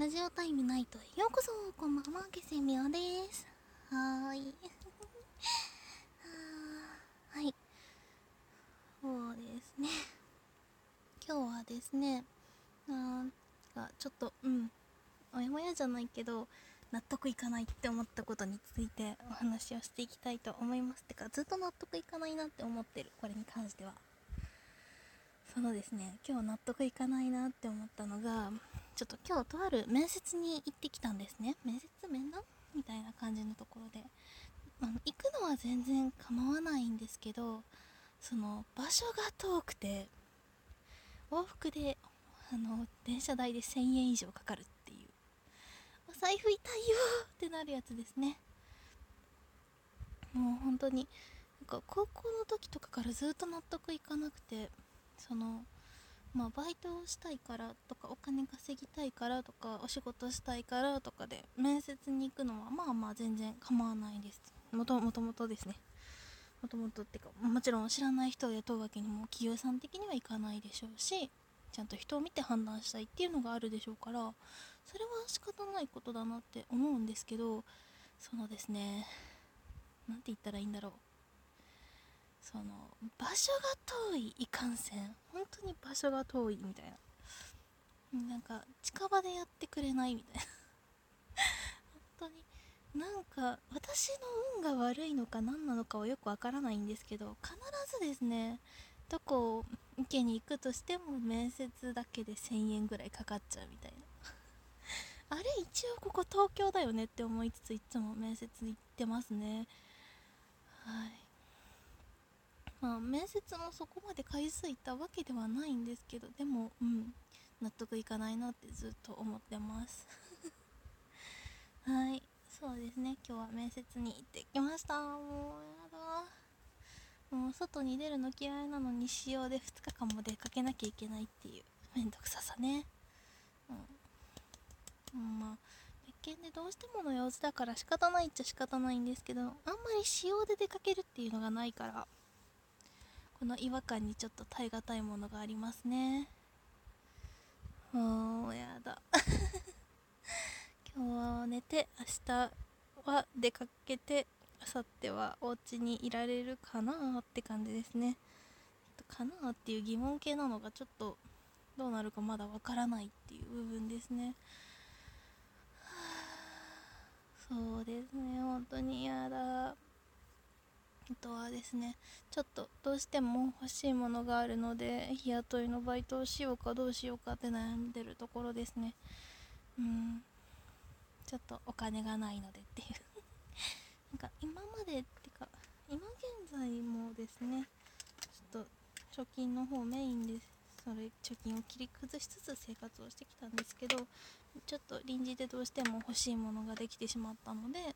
ラジオタイムナイトへ。ようこそ。こんばんは。ケセミオです。はーい。はい。そうですね。今日はですねなんかちょっとうん。おやもやじゃないけど納得いかないって思ったことについてお話をしていきたいと思います。てかずっと納得いかないなって思ってる。これに関しては。そのですね。今日納得いかないなって思ったのがちょっと今日とある面接に行ってきたんですね。面接面談みたいな感じのところで。あの行くのは全然構わないんですけどその場所が遠くて往復であの電車代で1000円以上かかるっていう。お財布痛いよってなるやつですね。もう本当になんか高校の時とかからずっと納得いかなくてそのまあバイトをしたいからとかお金稼ぎたいからとかお仕事したいからとかで面接に行くのはまあまあ全然構わないです。もともともとですね。もともとってかもちろん知らない人を雇うわけにも企業さん的にはいかないでしょうしちゃんと人を見て判断したいっていうのがあるでしょうからそれは仕方ないことだなって思うんですけどそのですね。何て言ったらいいんだろう。その場所が遠いいかんせん。本当に場所が遠いみたいな。なんか近場でやってくれないみたいな。本当になんか私の運が悪いのか何なのかはよくわからないんですけど必ずですねどこを受けに行くとしても面接だけで1000円ぐらいかかっちゃうみたいな。あれ一応ここ東京だよねって思いつついつも面接に行ってますねはいあ面接もそこまで回数いったわけではないんですけどでもうん納得いかないなってずっと思ってます。はいそうですね。今日は面接に行ってきました。もうやだ。もう外に出るの嫌いなのに仕様で2日間も出かけなきゃいけないっていう。めんどくささね。うん、まあ別件でどうしてもの様子だから仕方ないっちゃ仕方ないんですけどあんまり仕様で出かけるっていうのがないから。この違和感にちょっと耐え難いものがありますね。もうやだ。今日は寝て明日は出かけて明後日はお家にいられるかなって感じですね。かなっていう疑問系なのがちょっとどうなるかまだわからないっていう部分ですね。そうですね。本当に嫌だ。あとはですねちょっとどうしても欲しいものがあるので日雇いのバイトをしようかどうしようかって悩んでるところですね。うん。ちょっとお金がないのでっていう。なんか今までってか今現在もですねちょっと貯金の方メインです。それ貯金を切り崩しつつ生活をしてきたんですけどちょっと臨時でどうしても欲しいものができてしまったので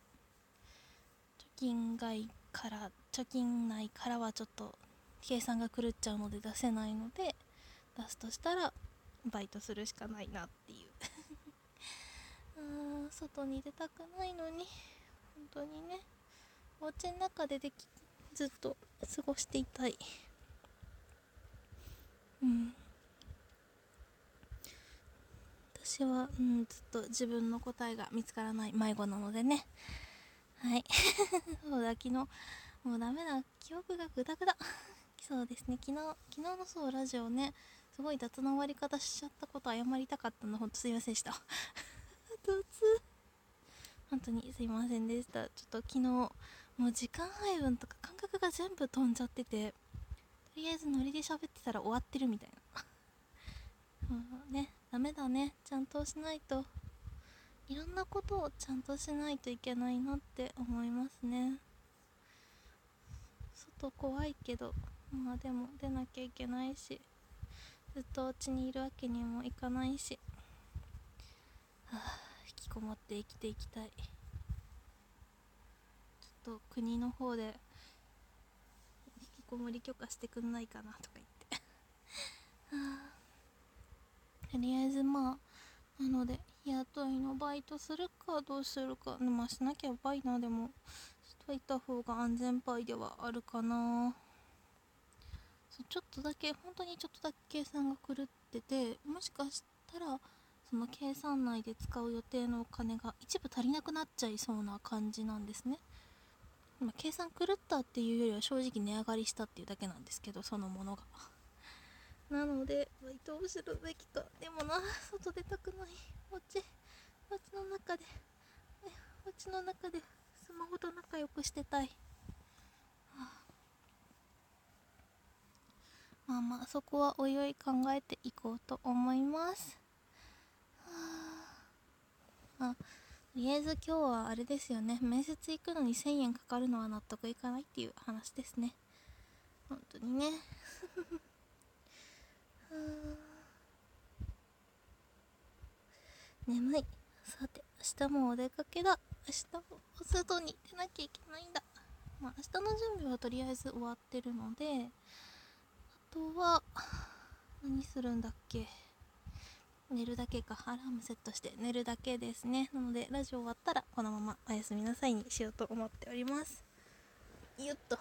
金外から貯金内からはちょっと計算が狂っちゃうので出せないので出すとしたらバイトするしかないなっていう。あー外に出たくないのに。本当にね。お家の中でできずっと過ごしていたい。うん。私は、うん、ずっと自分の答えが見つからない迷子なのでね。はい。そうだ昨日。もうダメだ。記憶がグダグダ。そうですね。昨日昨日のそうラジオね。すごい雑な終わり方しちゃったこと謝りたかったの。ほんとすいませんでした。雑。本当にすいませんでした。ちょっと昨日もう時間配分とか感覚が全部飛んじゃっててとりあえずノリで喋ってたら終わってるみたいな。うねダメだね。ちゃんとしないと。いろんなことをちゃんとしないといけないなって思いますね。外怖いけどまあでも出なきゃいけないしずっとお家にいるわけにもいかないし、はあ、引きこもって生きていきたい。ちょっと国の方で引きこもり許可してくんないかなとか言って。はあ。とりあえずまあなので雇いのバイトするかどうするか。まあしなきゃやばいなでも。しといた方が安全パイではあるかな。そうちょっとだけ本当にちょっとだけ計算が狂っててもしかしたらその計算内で使う予定のお金が一部足りなくなっちゃいそうな感じなんですね。ま、計算狂ったっていうよりは正直値上がりしたっていうだけなんですけどそのものが。なのでバイトをするべきか。でもな外出たくない。お家お家の中で。お家の中でスマホと仲良くしてたい、はあ、まあまあそこはおいおい考えていこうと思います。はあ。あとりあえず今日はあれですよね。面接行くのに1000円かかるのは納得いかないっていう話ですね。本当にね。眠い。さて明日もお出かけだ。明日も外に出なきゃいけないんだ。まあ明日の準備はとりあえず終わってるのであとは何するんだっけ。寝るだけか。アラームセットして寝るだけですね。なのでラジオ終わったらこのままおやすみなさいにしようと思っております。よっと。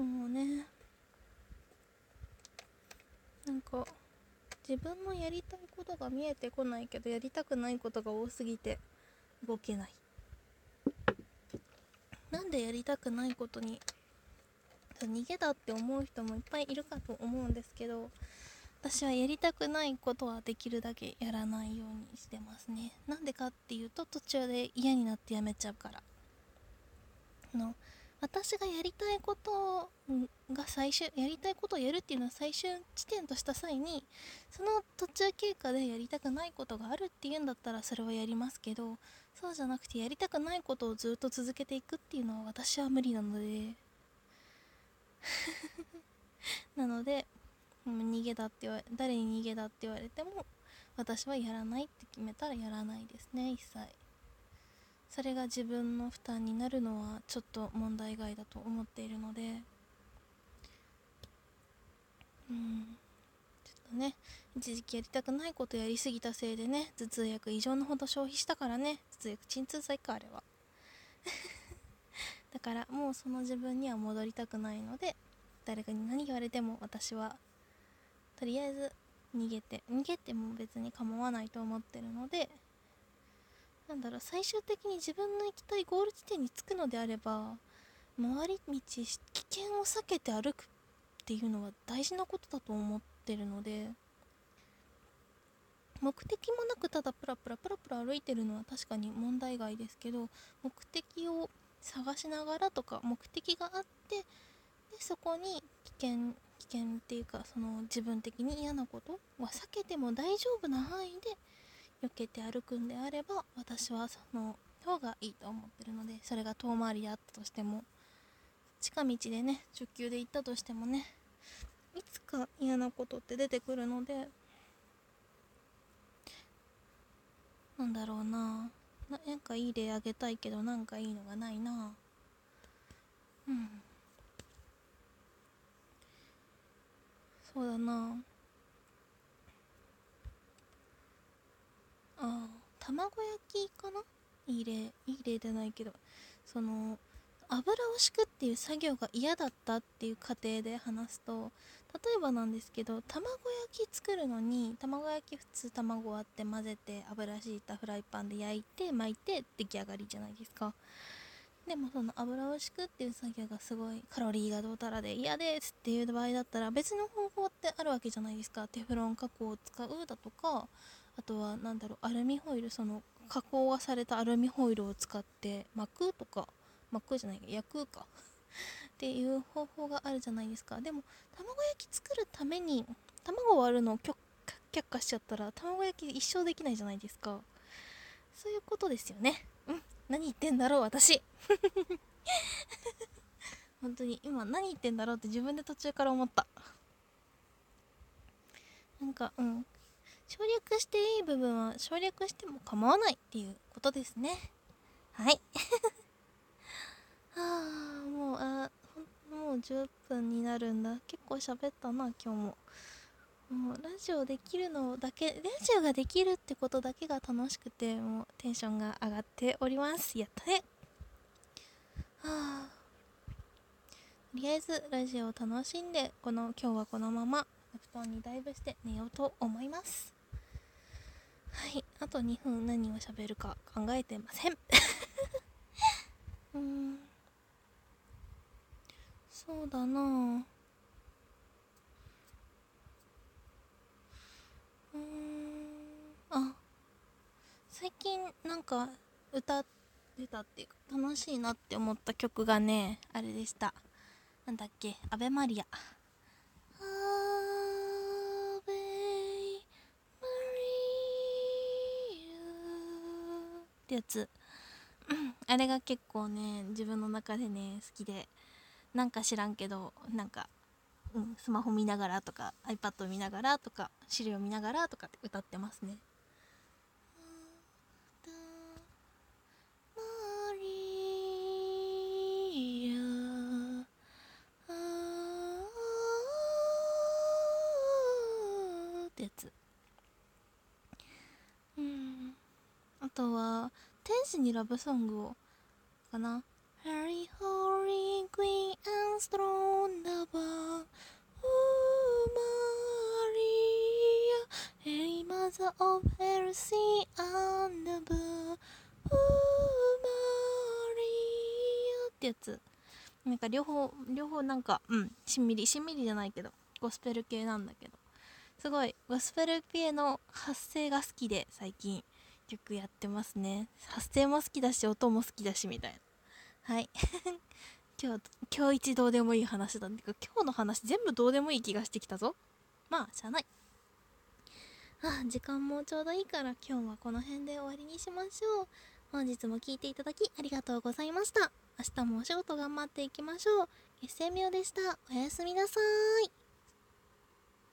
もうね。なんか自分のやりたいことが見えてこないけどやりたくないことが多すぎて動けない。なんでやりたくないことに逃げだって思う人もいっぱいいるかと思うんですけど私はやりたくないことはできるだけやらないようにしてますね。なんでかっていうと途中で嫌になってやめちゃうから。の私がやりたいことが最終やりたいことをやるっていうのは最終地点とした際にその途中経過でやりたくないことがあるっていうんだったらそれはやりますけどそうじゃなくてやりたくないことをずっと続けていくっていうのは私は無理なので。なので逃げだって言われ誰に逃げだって言われても私はやらないって決めたらやらないですね一切。それが自分の負担になるのはちょっと問題外だと思っているので。うん。ちょっとね一時期やりたくないことやりすぎたせいでね頭痛薬異常なほど消費したからね。頭痛薬鎮痛剤かあれは。だからもうその自分には戻りたくないので誰かに何言われても私はとりあえず逃げて逃げても別に構わないと思ってるのでなんだろう最終的に自分の行きたいゴール地点に着くのであれば回り道危険を避けて歩くっていうのは大事なことだと思ってるので目的もなくただプラプラプラプラ歩いてるのは確かに問題外ですけど目的を探しながらとか目的があってでそこに危険危険っていうかその自分的に嫌なことは避けても大丈夫な範囲で避けて歩くんであれば私はその方がいいと思ってるのでそれが遠回りであったとしても近道でね直球で行ったとしてもねいつか嫌なことって出てくるのでなんだろうなななんかいい例あげたいけどなんかいいのがないな。うん。そうだな。あ卵焼きかな？いい例いい例でないけど。その油を敷くっていう作業が嫌だったっていう過程で話すと例えばなんですけど卵焼き作るのに卵焼き普通卵割って混ぜて油敷いたフライパンで焼いて巻いて出来上がりじゃないですか。でもその油を敷くっていう作業がすごいカロリーがどうたらで嫌ですっていう場合だったら別の方法ってあるわけじゃないですか。テフロン加工を使うだとかあとは何だろうアルミホイルその加工がされたアルミホイルを使って巻くとか巻くじゃない焼くか。っていう方法があるじゃないですか。でも卵焼き作るために卵割るのを却下しちゃったら卵焼き一生できないじゃないですか。そういうことですよね。うん。何言ってんだろう私。本当に今何言ってんだろうって自分で途中から思った。なんかうん。省略していい部分は省略しても構わないっていうことですね。はい。は あもうあもう10分になるんだ。結構喋ったな今日も。もうラジオできるのだけラジオができるってことだけが楽しくてもうテンションが上がっております。やったね。はあとりあえずラジオを楽しんでこの今日はこのまま布団にダイブして寝ようと思います。はいあと2分何を喋るか考えてません。うんそうだな。うんあ最近なんか歌ってたっていうか楽しいなって思った曲がねあれでした。なんだっけ「アベマリア」ア。ってやつ。あれが結構ね自分の中でね好きで。なんか知らんけどなんか、うん、スマホ見ながらとか iPad 見ながらとか資料見ながらとかって歌ってますねってやつ。うん。あとはにラブソングをかな？Harry Holy Queen and Strong Lover Oh Maria. Hey Mother of Heresy and Love Oh Maria. ってやつ。なんか両方両方なんかうんしんみりしんみりじゃないけどゴスペル系なんだけど。すごいゴスペル系の発声が好きで最近。曲やってますね。発声も好きだし音も好きだしみたいな。はい。今日今日一どうでもいい話だんだけど今日の話全部どうでもいい気がしてきたぞ。まあしゃあない。あ時間もちょうどいいから今日はこの辺で終わりにしましょう。本日も聴いていただきありがとうございました。明日もお仕事頑張っていきましょう。SM よでした。おやすみなさーい。